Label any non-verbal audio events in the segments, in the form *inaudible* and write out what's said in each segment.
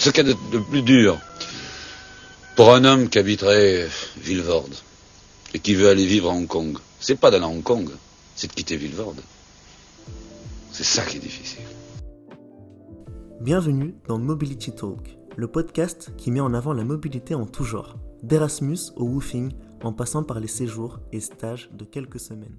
Ce qu'il y a de, plus dur pour un homme qui habiterait Villevorde et qui veut aller vivre à Hong Kong, c'est pas d'aller à Hong Kong, c'est de quitter Villevorde. C'est ça qui est difficile. Bienvenue dans Mobility Talk, le podcast qui met en avant la mobilité en tout genre, d'Erasmus au woofing, en passant par les séjours et stages de quelques semaines.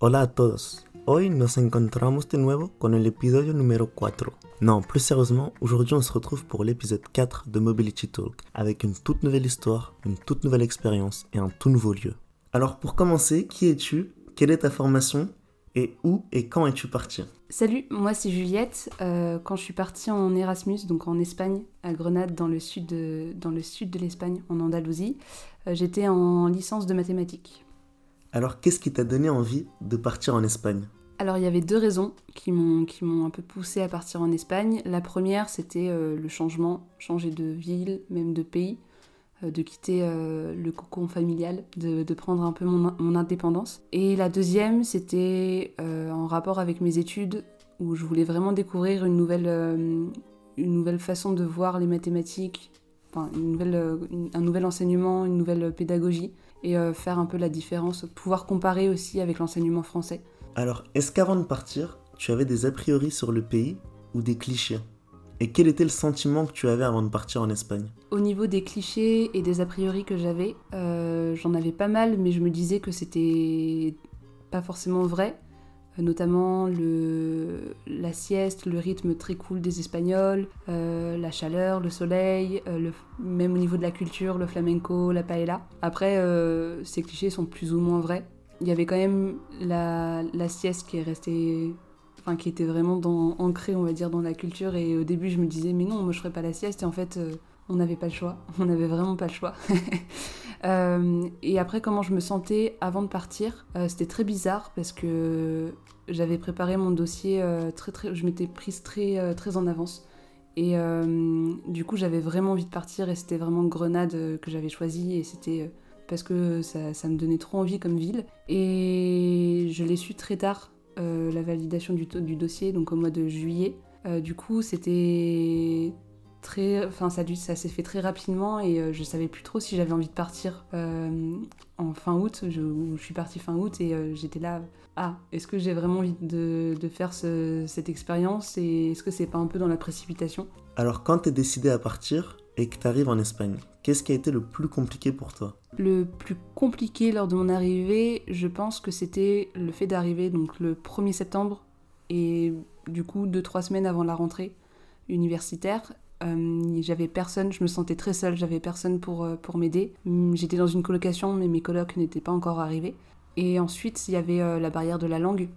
Hola a todos. Hoy nos encontramos de nuevo con el episodio numéro 4. Non, plus sérieusement, aujourd'hui on se retrouve pour l'épisode 4 de Mobility Talk, avec une toute nouvelle histoire, une toute nouvelle expérience et un tout nouveau lieu. Alors pour commencer, qui es-tu? Quelle est ta formation? Et où et quand es-tu partie Salut, moi c'est Juliette. Euh, quand je suis partie en Erasmus, donc en Espagne, à Grenade, dans le sud de, dans le sud de l'Espagne, en Andalousie, euh, j'étais en licence de mathématiques. Alors qu'est-ce qui t'a donné envie de partir en Espagne? Alors il y avait deux raisons qui m'ont qui m'ont un peu poussé à partir en Espagne. La première c'était euh, le changement, changer de ville, même de pays, euh, de quitter euh, le cocon familial, de, prendre un peu mon, indépendance. Et la deuxième c'était en rapport avec mes études où je voulais vraiment découvrir une nouvelle une nouvelle façon de voir les mathématiques, une nouvelle, un nouvel enseignement, une nouvelle pédagogie et faire un peu la différence, pouvoir comparer aussi avec l'enseignement français. Alors, est-ce qu'avant de partir, tu avais des a priori sur le pays ou des clichés? Et quel était le sentiment que tu avais avant de partir en Espagne? Au niveau des clichés et des a priori que j'avais, euh, j'en avais pas mal, mais je me disais que c'était pas forcément vrai. Euh, notamment la sieste, le rythme très cool des Espagnols, euh, la chaleur, le soleil, le, même au niveau de la culture, le flamenco, la paella. Après, ces clichés sont plus ou moins vrais il y avait quand même la, la sieste qui est restée enfin qui était vraiment ancrée on va dire dans la culture. Et au début je me disais mais non moi je ferais pas la sieste. Et en fait euh, on n'avait pas le choix. *laughs* On n'avait vraiment pas le choix. *laughs* Euh, et après comment je me sentais avant de partir euh, c'était très bizarre parce que j'avais préparé mon dossier très très je m'étais prise très très en avance. Et du coup j'avais vraiment envie de partir et c'était vraiment Grenade que j'avais choisi et c'était parce que ça, me donnait trop envie comme ville. Et je l'ai su très tard, euh, la validation du, dossier, donc au mois de juillet. Euh, du coup, c'était très. Enfin, ça, s'est fait très rapidement et euh, je savais plus trop si j'avais envie de partir en fin août. Je, je suis partie fin août et j'étais là. Ah, est-ce que j'ai vraiment envie de, de faire cette expérience et est-ce que c'est pas un peu dans la précipitation? Alors, quand tu es décidé à partir, et que tu arrives en Espagne, qu'est-ce qui a été le plus compliqué pour toi? Le plus compliqué lors de mon arrivée, je pense que c'était le fait d'arriver donc le 1er septembre et du coup 2-3 semaines avant la rentrée universitaire. Euh, j'avais personne, je me sentais très seule, j'avais personne pour, euh, pour m'aider. Hum, j'étais dans une colocation, mais mes colocs n'étaient pas encore arrivés. Et ensuite, il y avait euh, la barrière de la langue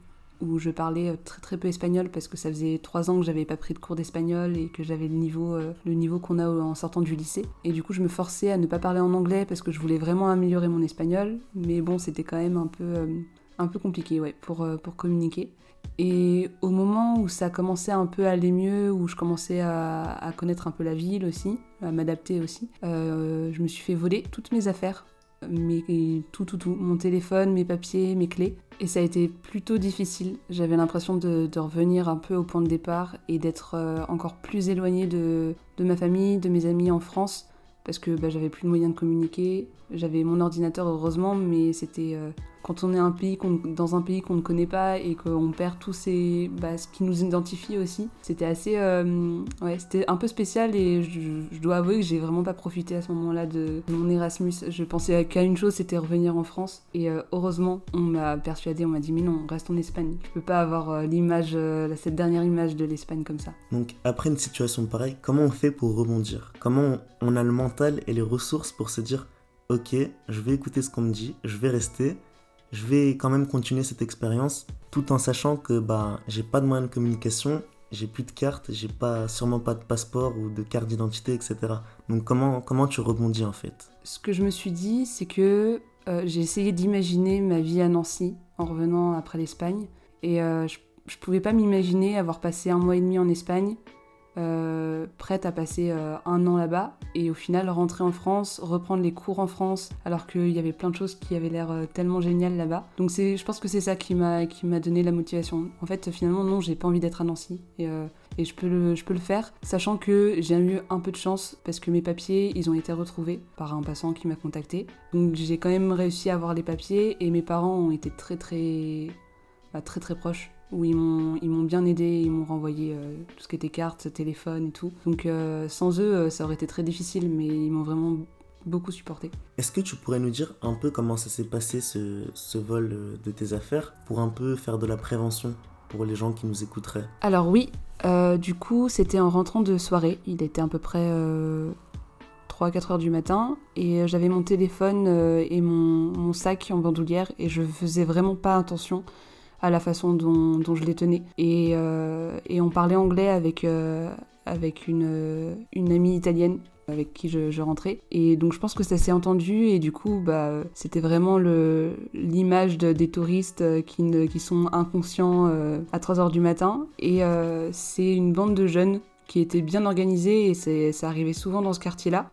où je parlais euh, très très peu espagnol parce que ça faisait trois ans que j'avais pas pris de cours d'espagnol et que j'avais le niveau, euh, le niveau qu'on a en sortant du lycée. Et du coup, je me forçais à ne pas parler en anglais parce que je voulais vraiment améliorer mon espagnol. Mais bon, c'était quand même un peu, euh, un peu compliqué ouais, pour, pour communiquer. Et au moment où ça commençait un peu à aller mieux, où je commençais à, à connaître un peu la ville aussi, à m'adapter aussi, je me suis fait voler toutes mes affaires tout, tout, tout, mon téléphone, mes papiers, mes clés. Et ça a été plutôt difficile. J'avais l'impression de, revenir un peu au point de départ et d'être euh, encore plus éloignée de, de, ma famille, de mes amis en France, parce que bah, j'avais plus de moyens de communiquer. J'avais mon ordinateur heureusement, mais c'était euh, quand on est un pays dans un pays qu'on ne connaît pas et qu'on perd tous ces bah, ce qui nous identifie aussi c'était assez euh, ouais c'était un peu spécial et je, dois avouer que j'ai vraiment pas profité à ce moment-là de, mon Erasmus. Je pensais qu'à une chose c'était revenir en France et euh, heureusement on m'a persuadé on m'a dit mais non reste en Espagne. Tu peux pas avoir l'image cette dernière image de l'Espagne comme ça. Donc après une situation pareille comment on fait pour rebondir? Comment on a le mental et les ressources pour se dire ok je vais écouter ce qu'on me dit je vais rester je vais quand même continuer cette expérience tout en sachant que bah, j'ai pas de moyen de communication, j'ai plus de carte, j'ai pas, sûrement pas de passeport ou de carte d'identité, etc. Donc comment, comment tu rebondis en fait? Ce que je me suis dit, c'est que euh, j'ai essayé d'imaginer ma vie à Nancy en revenant après l'Espagne. Et euh, je, je pouvais pas m'imaginer avoir passé un mois et demi en Espagne, euh, prête à passer euh, un an là-bas et au final rentrer en France, reprendre les cours en France alors qu'il y avait plein de choses qui avaient l'air euh, tellement géniales là-bas. Donc c'est, je pense que c'est ça qui m'a qui m'a donné la motivation. En fait finalement non j'ai pas envie d'être à Nancy et, et je peux le, je peux le faire, sachant que j'ai eu un peu de chance parce que mes papiers, ils ont été retrouvés par un passant qui m'a contacté. Donc j'ai quand même réussi à avoir les papiers et mes parents ont été très très bah, très très proches où ils m'ont ils m'ont bien aidé, ils m'ont renvoyé euh, tout ce qui était carte, téléphone et tout. Donc euh, sans eux, euh, ça aurait été très difficile, mais ils m'ont vraiment beaucoup supporté. Est-ce que tu pourrais nous dire un peu comment ça s'est passé ce, ce vol de tes affaires pour un peu faire de la prévention pour les gens qui nous écouteraient? Alors oui, du coup c'était en rentrant de soirée, il était à peu près 3-4 heures du matin et j'avais mon téléphone et mon, mon, sac en bandoulière et je faisais vraiment pas attention à la façon dont, je les tenais. Et, euh, on parlait anglais avec, euh, une, amie italienne avec qui je, rentrais. Et donc je pense que ça s'est entendu et du coup bah, c'était vraiment l'image de, des touristes qui, ne, qui sont inconscients euh, à 3h du matin. Et c'est une bande de jeunes qui étaient bien organisés et ça arrivait souvent dans ce quartier-là,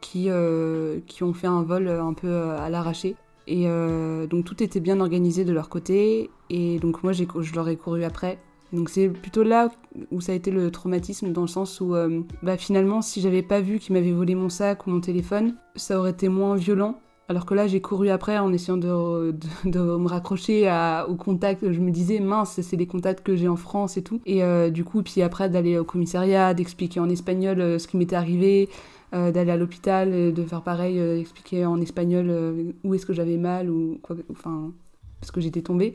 qui ont fait un vol un peu à l'arraché. Et euh, donc tout était bien organisé de leur côté. Et donc moi, je leur ai couru après. Donc c'est plutôt là où ça a été le traumatisme, dans le sens où euh, bah, finalement, si j'avais pas vu qu'ils m'avaient volé mon sac ou mon téléphone, ça aurait été moins violent. Alors que là, j'ai couru après en essayant de, de, me raccrocher à, au contact. Je me disais, mince, c'est les contacts que j'ai en France et tout. Et euh, du coup, puis après, d'aller au commissariat, d'expliquer en espagnol ce qui m'était arrivé, euh, d'aller à l'hôpital, de faire pareil, euh, expliquer en espagnol euh, où est-ce que j'avais mal ou quoi, enfin parce que j'étais tombée.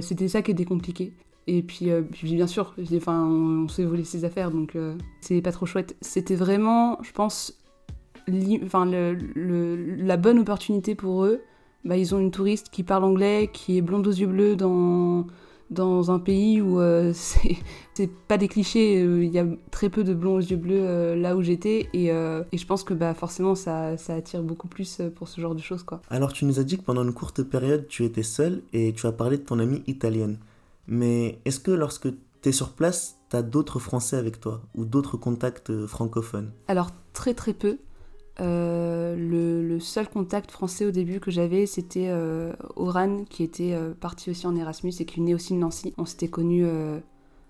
C'était ça qui était compliqué. Et puis, puis bien sûr, enfin, on, s'est volé ses affaires, donc c'est pas trop chouette. C'était vraiment, je pense, le, la bonne opportunité pour eux. Bah, ils ont une touriste qui parle anglais, qui est blonde aux yeux bleus dans dans un pays où euh, *laughs* c'est pas des clichés, euh, il y a très peu de blonds aux yeux bleus euh, là où j'étais et, et, je pense que bah, forcément ça, ça, attire beaucoup plus pour ce genre de choses. Quoi. Alors tu nous as dit que pendant une courte période tu étais seule et tu as parlé de ton amie italienne. Mais est-ce que lorsque tu es sur place, tu as d'autres Français avec toi ou d'autres contacts francophones? Alors très très peu. Euh, le, seul contact français au début que j'avais, c'était euh, Oran, qui était euh, parti aussi en Erasmus et qui venait aussi de Nancy. On s'était connus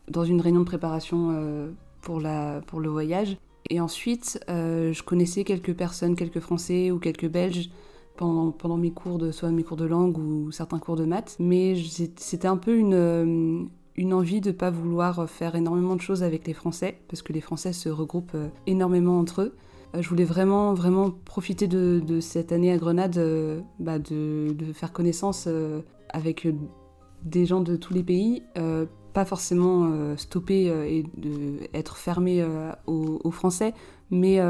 dans une réunion de préparation pour, le voyage. Et ensuite, je connaissais quelques personnes, quelques Français ou quelques Belges pendant, pendant mes cours de soit mes cours de langue ou certains cours de maths. Mais c'était un peu une, une envie de ne pas vouloir faire énormément de choses avec les Français, parce que les Français se regroupent énormément entre eux. Euh, je voulais vraiment, vraiment profiter de, cette année à Grenade, euh, bah, de, faire connaissance euh, avec des gens de tous les pays, pas forcément stopper et de, être fermé aux, Français, mais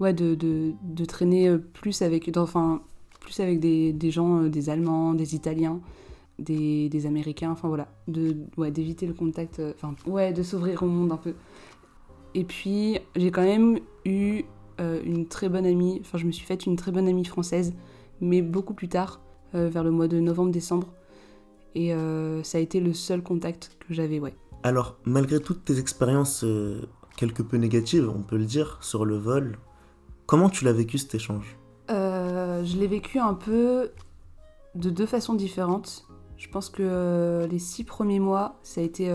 ouais, de, traîner plus avec, enfin, plus avec des, gens, des Allemands, des Italiens. Des, des, Américains, enfin voilà, de ouais, d'éviter le contact, enfin ouais, de s'ouvrir au monde un peu. Et puis j'ai quand même eu euh, une très bonne amie, enfin je me suis faite une très bonne amie française, mais beaucoup plus tard, euh, vers le mois de novembre-décembre. Et euh, ça a été le seul contact que j'avais, ouais. Alors, malgré toutes tes expériences quelque peu négatives, on peut le dire, sur le vol, comment tu l'as vécu cet échange? Je l'ai vécu un peu de deux façons différentes. Je pense que les six premiers mois, ça a été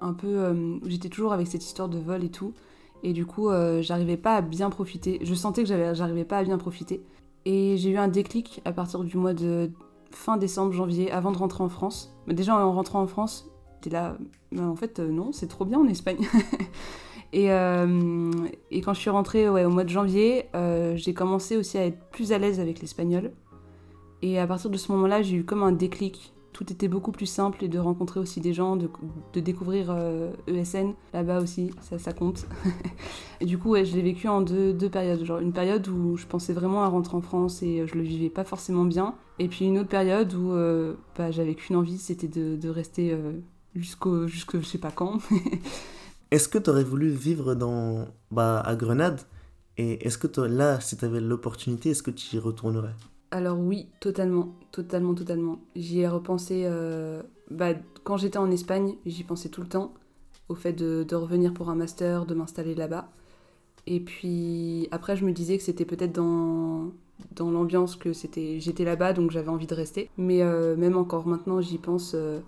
un peu... J'étais toujours avec cette histoire de vol et tout. Et du coup, euh, j'arrivais pas à bien profiter. Je sentais que j'arrivais pas à bien profiter. Et j'ai eu un déclic à partir du mois de fin décembre, janvier, avant de rentrer en France. Déjà, en rentrant en France, j'étais là, en fait, euh, non, c'est trop bien en Espagne. *laughs* et, euh, et, quand je suis rentrée ouais, au mois de janvier, j'ai commencé aussi à être plus à l'aise avec l'espagnol. Et à partir de ce moment-là, j'ai eu comme un déclic tout était beaucoup plus simple et de rencontrer aussi des gens, de, découvrir ESN euh, e là-bas aussi, ça, ça compte. *laughs* et du coup, je l'ai vécu en deux, deux, périodes. Genre une période où je pensais vraiment à rentrer en France et euh, je le vivais pas forcément bien. Et puis une autre période où euh, bah, j'avais qu'une envie, c'était de, de, rester jusqu'au, jusqu'au je sais pas quand. *laughs* est-ce que tu aurais voulu vivre dans, bah, à Grenade? Et est-ce que là, si tu avais l'opportunité, est-ce que tu y retournerais? Alors oui, totalement, totalement, totalement. J'y ai repensé euh, bah, quand j'étais en Espagne, j'y pensais tout le temps au fait de, revenir pour un master, de m'installer là-bas. Et puis après, je me disais que c'était peut-être dans, dans l'ambiance que c'était, j'étais là-bas, donc j'avais envie de rester. Mais euh, même encore maintenant, j'y pense. Euh,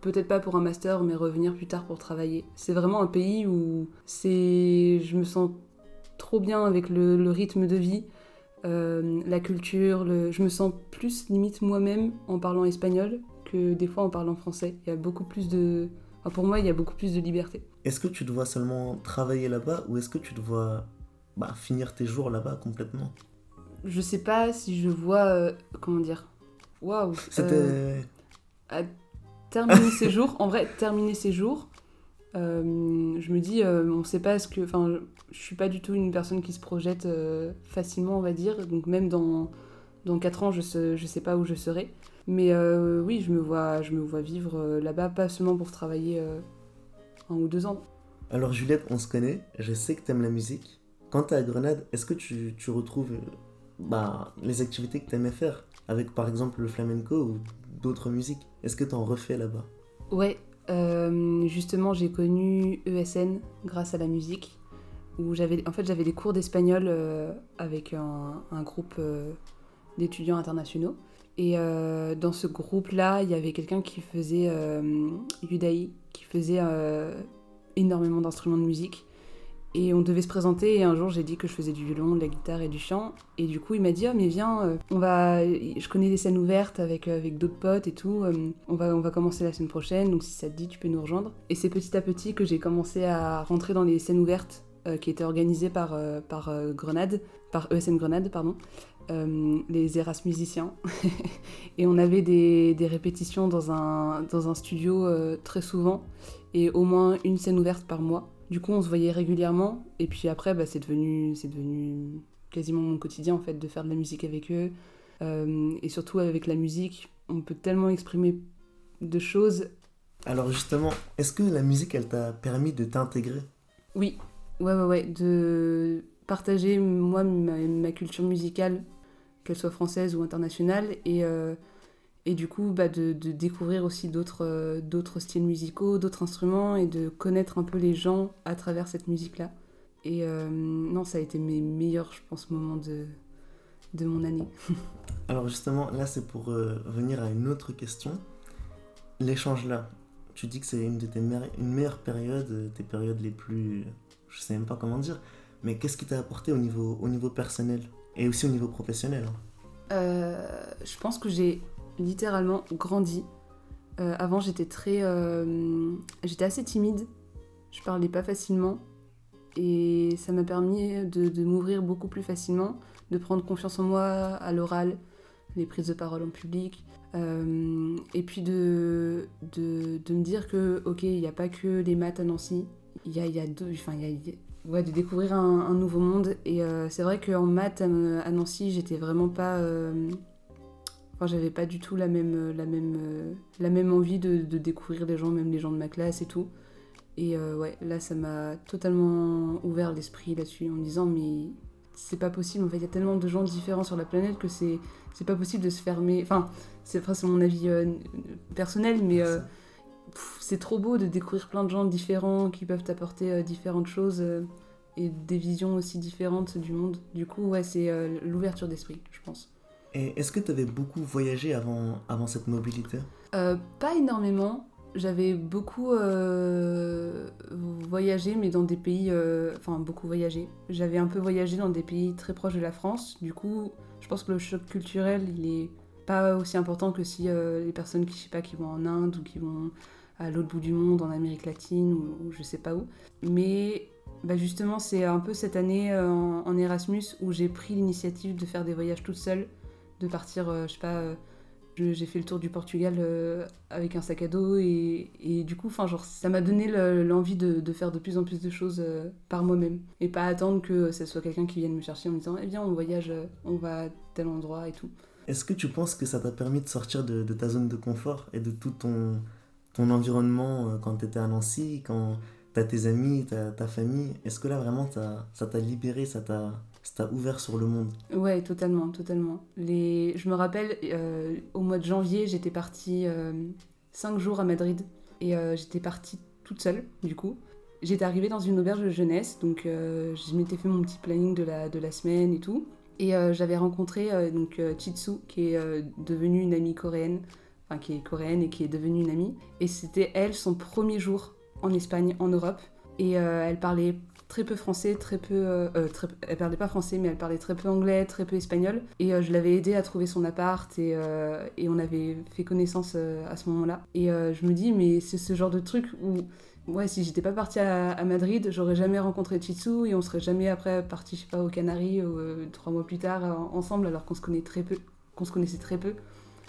peut-être pas pour un master, mais revenir plus tard pour travailler. C'est vraiment un pays où c'est, je me sens trop bien avec le, rythme de vie, euh, la culture. Le... Je me sens plus limite moi-même en parlant espagnol que des fois en parlant français. Il y a beaucoup plus de, pour moi, il y a beaucoup plus de liberté. Est-ce que tu dois seulement travailler là-bas ou est-ce que tu dois bah, finir tes jours là-bas complètement? Je sais pas si je vois, euh, comment dire, waouh. C'était. Euh, terminer ses jours, en vrai, terminer ses jours, euh, je me dis, euh, on sait pas ce que. Enfin, je suis pas du tout une personne qui se projette euh, facilement, on va dire. Donc, même dans, dans 4 ans, je sais, je sais pas où je serai. Mais oui, je me vois, je me vois vivre là-bas, pas seulement pour travailler un ou deux ans. Alors, Juliette, on se connaît, je sais que tu aimes la musique. Quand tu es à Grenade, est-ce que tu, tu retrouves bah, les activités que tu aimais faire? Avec par exemple le flamenco ou d'autres musiques Est-ce que tu en refais là-bas? Ouais, euh, justement j'ai connu ESN grâce à la musique, où j'avais en fait j'avais des cours d'espagnol euh, avec un, groupe euh, d'étudiants internationaux. Et dans ce groupe-là, il y avait quelqu'un qui faisait Yudaï, qui faisait énormément d'instruments de musique. Et on devait se présenter et un jour j'ai dit que je faisais du violon, de la guitare et du chant. Et du coup il m'a dit oh mais viens, euh, on va, je connais des scènes ouvertes avec, euh, avec d'autres potes et tout. Euh, on, va, on va commencer la semaine prochaine, donc si ça te dit tu peux nous rejoindre. Et c'est petit à petit que j'ai commencé à rentrer dans les scènes ouvertes qui étaient organisées par, par Grenade, par ESN Grenade pardon. les Eras musiciens. *laughs* et on avait des, des, répétitions dans un, dans un studio très souvent et au moins une scène ouverte par mois. Du coup, on se voyait régulièrement. Et puis après, bah, c'est devenu, c'est devenu quasiment mon quotidien en fait de faire de la musique avec eux. Euh, et surtout avec la musique, on peut tellement exprimer de choses. Alors justement, est-ce que la musique, elle t'a permis de t'intégrer? Oui, ouais, ouais, ouais, de partager moi ma, culture musicale, qu'elle soit française ou internationale, et euh, et du coup bah, de, découvrir aussi d'autres euh, d'autres styles musicaux, d'autres instruments et de connaître un peu les gens à travers cette musique-là. Et euh, non, ça a été mes meilleurs, je pense, moments de, de mon année. *laughs* Alors justement, là c'est pour euh, venir à une autre question. L'échange là, tu dis que c'est une de tes une meilleure période, tes périodes les plus, je sais même pas comment dire, mais qu'est-ce qui t'a apporté au niveau, au niveau personnel et aussi au niveau professionnel hein? Je pense que j'ai littéralement grandi. Euh, avant, j'étais très. Euh, j'étais assez timide. Je parlais pas facilement. Et ça m'a permis de, m'ouvrir beaucoup plus facilement, de prendre confiance en moi à l'oral, les prises de parole en public. Euh, et puis de, de, me dire que, ok, il n'y a pas que les maths à Nancy. Il y a, y a deux. Enfin, il y a, ouais, de découvrir un, nouveau monde. Et c'est vrai qu'en maths à, Nancy, j'étais vraiment pas j'avais pas du tout la même, euh, la même, euh, la même envie de, découvrir les gens, même les gens de ma classe et tout. Et euh, ouais, là, ça m'a totalement ouvert l'esprit là-dessus en me disant, mais c'est pas possible. En fait, il y a tellement de gens différents sur la planète que c'est, c'est pas possible de se fermer. Enfin, c'est, c'est mon avis personnel, mais c'est trop beau de découvrir plein de gens différents qui peuvent apporter différentes choses et des visions aussi différentes du monde. Du coup, ouais, c'est l'ouverture d'esprit, je pense. Et est-ce que tu avais beaucoup voyagé avant, avant cette mobilité? Euh, Pas énormément. J'avais beaucoup euh, voyagé, mais dans des pays. Euh, enfin, beaucoup voyagé. J'avais un peu voyagé dans des pays très proches de la France. Du coup, je pense que le choc culturel, il est pas aussi important que si les personnes qui, je sais pas, qui vont en Inde ou qui vont à l'autre bout du monde, en Amérique latine ou, je sais pas où. Mais bah justement, c'est un peu cette année en, en Erasmus où j'ai pris l'initiative de faire des voyages toute seule de partir, euh, je sais pas, euh, j'ai fait le tour du Portugal euh, avec un sac à dos et, et du coup, enfin, genre, ça m'a donné l'envie de, faire de plus en plus de choses par moi-même et pas attendre que ce soit quelqu'un qui vienne me chercher en me disant, eh bien, on voyage, on va à tel endroit et tout. Est-ce que tu penses que ça t'a permis de sortir de, ta zone de confort et de tout ton, ton environnement quand tu étais à Nancy, quand tu as tes amis, ta, ta famille? Est-ce que là, vraiment, ça t'a libéré, ça t'a ça t'a ouvert sur le monde. Ouais, totalement, totalement. Les... Je me rappelle, euh, au mois de janvier, j'étais partie 5 euh, jours à Madrid. Et euh, j'étais partie toute seule, du coup. J'étais arrivée dans une auberge de jeunesse, donc je m'étais fait mon petit planning de la, de la semaine et tout. Et j'avais rencontré donc Chitsu, qui est devenue une amie coréenne enfin, qui est coréenne et qui est devenue une amie. Et c'était elle, son premier jour en Espagne, en Europe. Et elle parlait très peu français, très peu. Euh, très, elle parlait pas français, mais elle parlait très peu anglais, très peu espagnol. Et je l'avais aidé à trouver son appart et, et on avait fait connaissance à ce moment-là. Et je me dis, mais c'est ce genre de truc où ouais, si j'étais pas partie à, Madrid, j'aurais jamais rencontré Chitsu et on serait jamais après parti, je sais pas, aux Canaries euh, trois mois plus tard ensemble alors qu'on se connaît très peu, qu'on se connaissait très peu.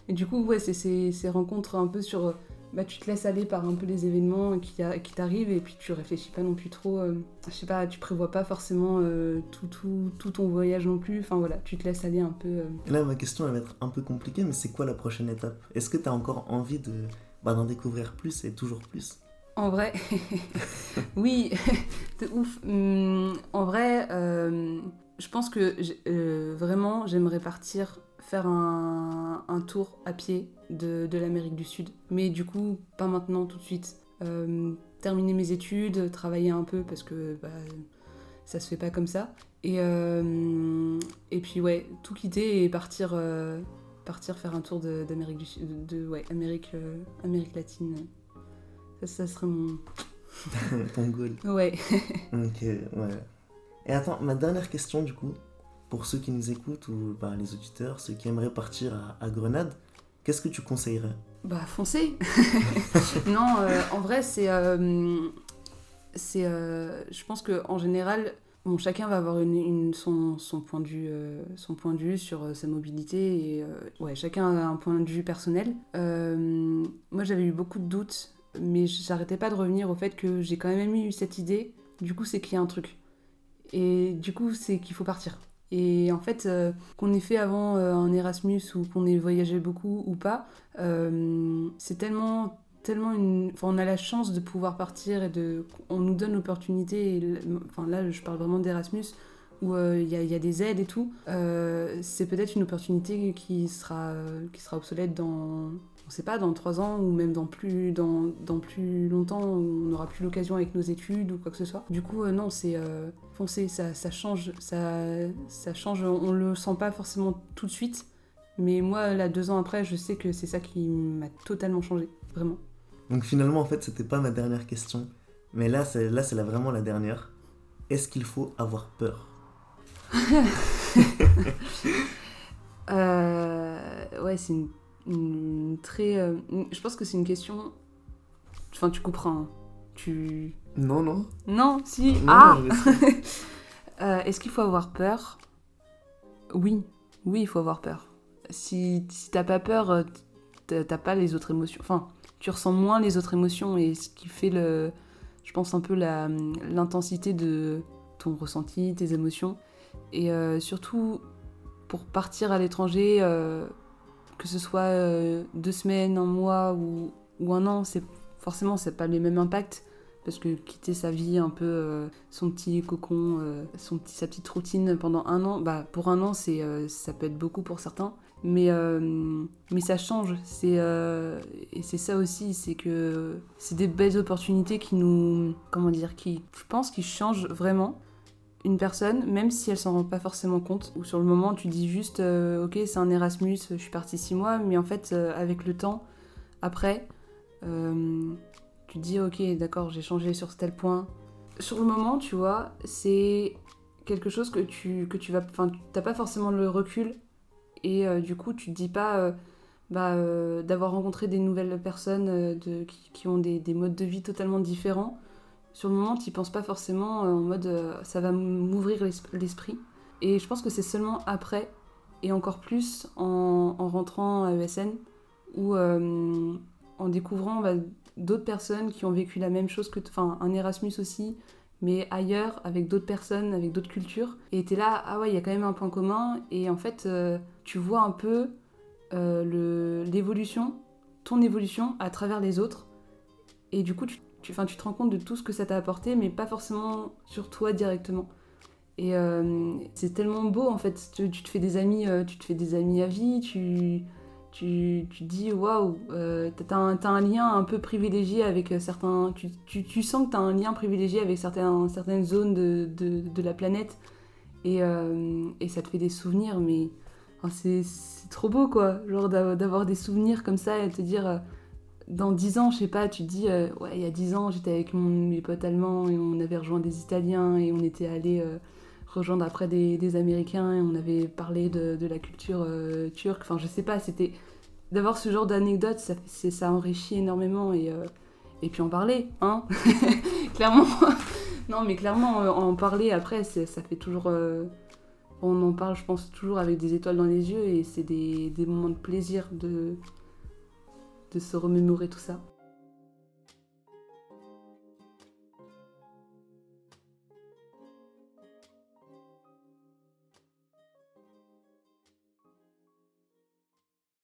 Et du coup, ouais, c'est ces rencontres un peu sur, bah, tu te laisses aller par un peu les événements qui, qui t'arrivent et puis tu réfléchis pas non plus trop, euh, je sais pas, tu prévois pas forcément euh, tout, tout, tout, ton voyage non plus. Enfin voilà, tu te laisses aller un peu. Là, ma question elle va être un peu compliquée, mais c'est quoi la prochaine étape? Est-ce que tu as encore envie de bah, d'en découvrir plus et toujours plus? En vrai, *laughs* oui, *laughs* de ouf. Hum, en vrai, euh, je pense que euh, vraiment, j'aimerais partir faire un, tour à pied de, l'Amérique du Sud. Mais du coup, pas maintenant, tout de suite. Euh, terminer mes études, travailler un peu parce que bah, ça se fait pas comme ça. Et, et puis, ouais, tout quitter et partir, partir faire un tour d'Amérique du Sud, de, ouais, Amérique, Amérique latine. Ça, serait mon. *laughs* Ton goal. Ouais. ok, ouais. Et attends, ma dernière question du coup, pour ceux qui nous écoutent ou bah, les auditeurs, ceux qui aimeraient partir à, Grenade, qu'est-ce que tu conseillerais? Bah, foncez *laughs* Non, euh, en vrai, c'est. Euh, euh, je pense qu'en général, Bon, chacun va avoir une, son, son, point de vue, son point de vue sur sa mobilité et ouais, chacun a un point de vue personnel. moi, j'avais eu beaucoup de doutes mais j'arrêtais pas de revenir au fait que j'ai quand même eu cette idée. Du coup, c'est qu'il y a un truc. Et du coup, c'est qu'il faut partir. Et en fait, euh, qu'on ait fait avant euh, un Erasmus ou qu'on ait voyagé beaucoup ou pas, euh, c'est tellement, tellement une. Enfin, on a la chance de pouvoir partir et de. On nous donne l'opportunité. Enfin, là, je parle vraiment d'Erasmus où il y, y, a des aides et tout. c'est peut-être une opportunité qui sera, qui sera obsolète dans, on sait pas, dans trois ans ou même dans plus, dans, dans plus longtemps, on n'aura plus l'occasion avec nos études ou quoi que ce soit. Du coup, euh, non, c'est euh, foncer, ça, ça, change, ça, ça change, on le sent pas forcément tout de suite, mais moi, là, deux ans après, je sais que c'est ça qui m'a totalement changé, vraiment. Donc finalement, en fait, c'était pas ma dernière question, mais là, c'est là, c'est vraiment la dernière. Est-ce qu'il faut avoir peur? *laughs* Euh, Ouais, c'est une très. Euh, je pense que c'est une question. Enfin, tu comprends. Hein. Tu. Non, non. Non, si. ah *laughs* euh, Est-ce qu'il faut avoir peur? Oui. Oui, il faut avoir peur. Si, si t'as pas peur, euh, t'as pas les autres émotions. Enfin, tu ressens moins les autres émotions et ce qui fait le. Je pense un peu l'intensité de ton ressenti, tes émotions. Et surtout, pour partir à l'étranger, que ce soit euh, deux semaines, un mois ou, un an, c'est forcément c'est pas les mêmes impacts. Parce que quitter sa vie un peu euh, son petit cocon, euh, son petit, sa petite routine pendant un an, bah pour un an c'est ça peut être beaucoup pour certains, mais mais ça change, c'est et c'est ça aussi, c'est que c'est des belles opportunités qui nous comment dire, qui je pense qui changent vraiment une personne, même si elle s'en rend pas forcément compte, ou sur le moment tu dis juste euh, ok c'est un Erasmus, je suis partie six mois, mais en fait euh, avec le temps, après, euh, tu dis ok d'accord j'ai changé sur tel point. Sur le moment tu vois, c'est quelque chose que tu, que tu vas, enfin t'as pas forcément le recul, et du coup tu te dis pas bah, d'avoir rencontré des nouvelles personnes qui, ont des modes de vie totalement différents sur le moment, tu penses pas forcément euh, en mode euh, ça va m'ouvrir l'esprit. Et je pense que c'est seulement après, et encore plus en, rentrant à ESN, ou euh, en découvrant bah, d'autres personnes qui ont vécu la même chose que. Enfin, un Erasmus aussi, mais ailleurs, avec d'autres personnes, avec d'autres cultures. Et tu es là, ah ouais, il y a quand même un point commun. Et en fait, tu vois un peu l'évolution, ton évolution à travers les autres. Et du coup, tu tu, tu te rends compte de tout ce que ça t'a apporté, mais pas forcément sur toi directement. Et euh, c'est tellement beau en fait. Tu, te fais des amis, euh, tu te fais des amis à vie. Tu tu, tu dis waouh, euh, t'as un, un lien un peu privilégié avec certains. Tu, tu, tu sens que t'as un lien privilégié avec certains, certaines zones de, de, la planète. Et, et, ça te fait des souvenirs, mais c'est trop beau, quoi. Genre d'avoir des souvenirs comme ça et te dire, dans dix ans, je sais pas, tu te dis, euh, ouais, il y a dix ans, j'étais avec mon, mes potes allemands et on avait rejoint des Italiens et on était allé euh, rejoindre après des, Américains et on avait parlé de, la culture turque. Enfin, je sais pas, c'était. D'avoir ce genre d'anecdotes, ça, ça enrichit énormément et, et puis en parler, hein *laughs* Clairement. non, mais clairement, en parler après, ça fait toujours on en parle, je pense, toujours avec des étoiles dans les yeux et c'est des, moments de plaisir de, de se remémorer tout ça.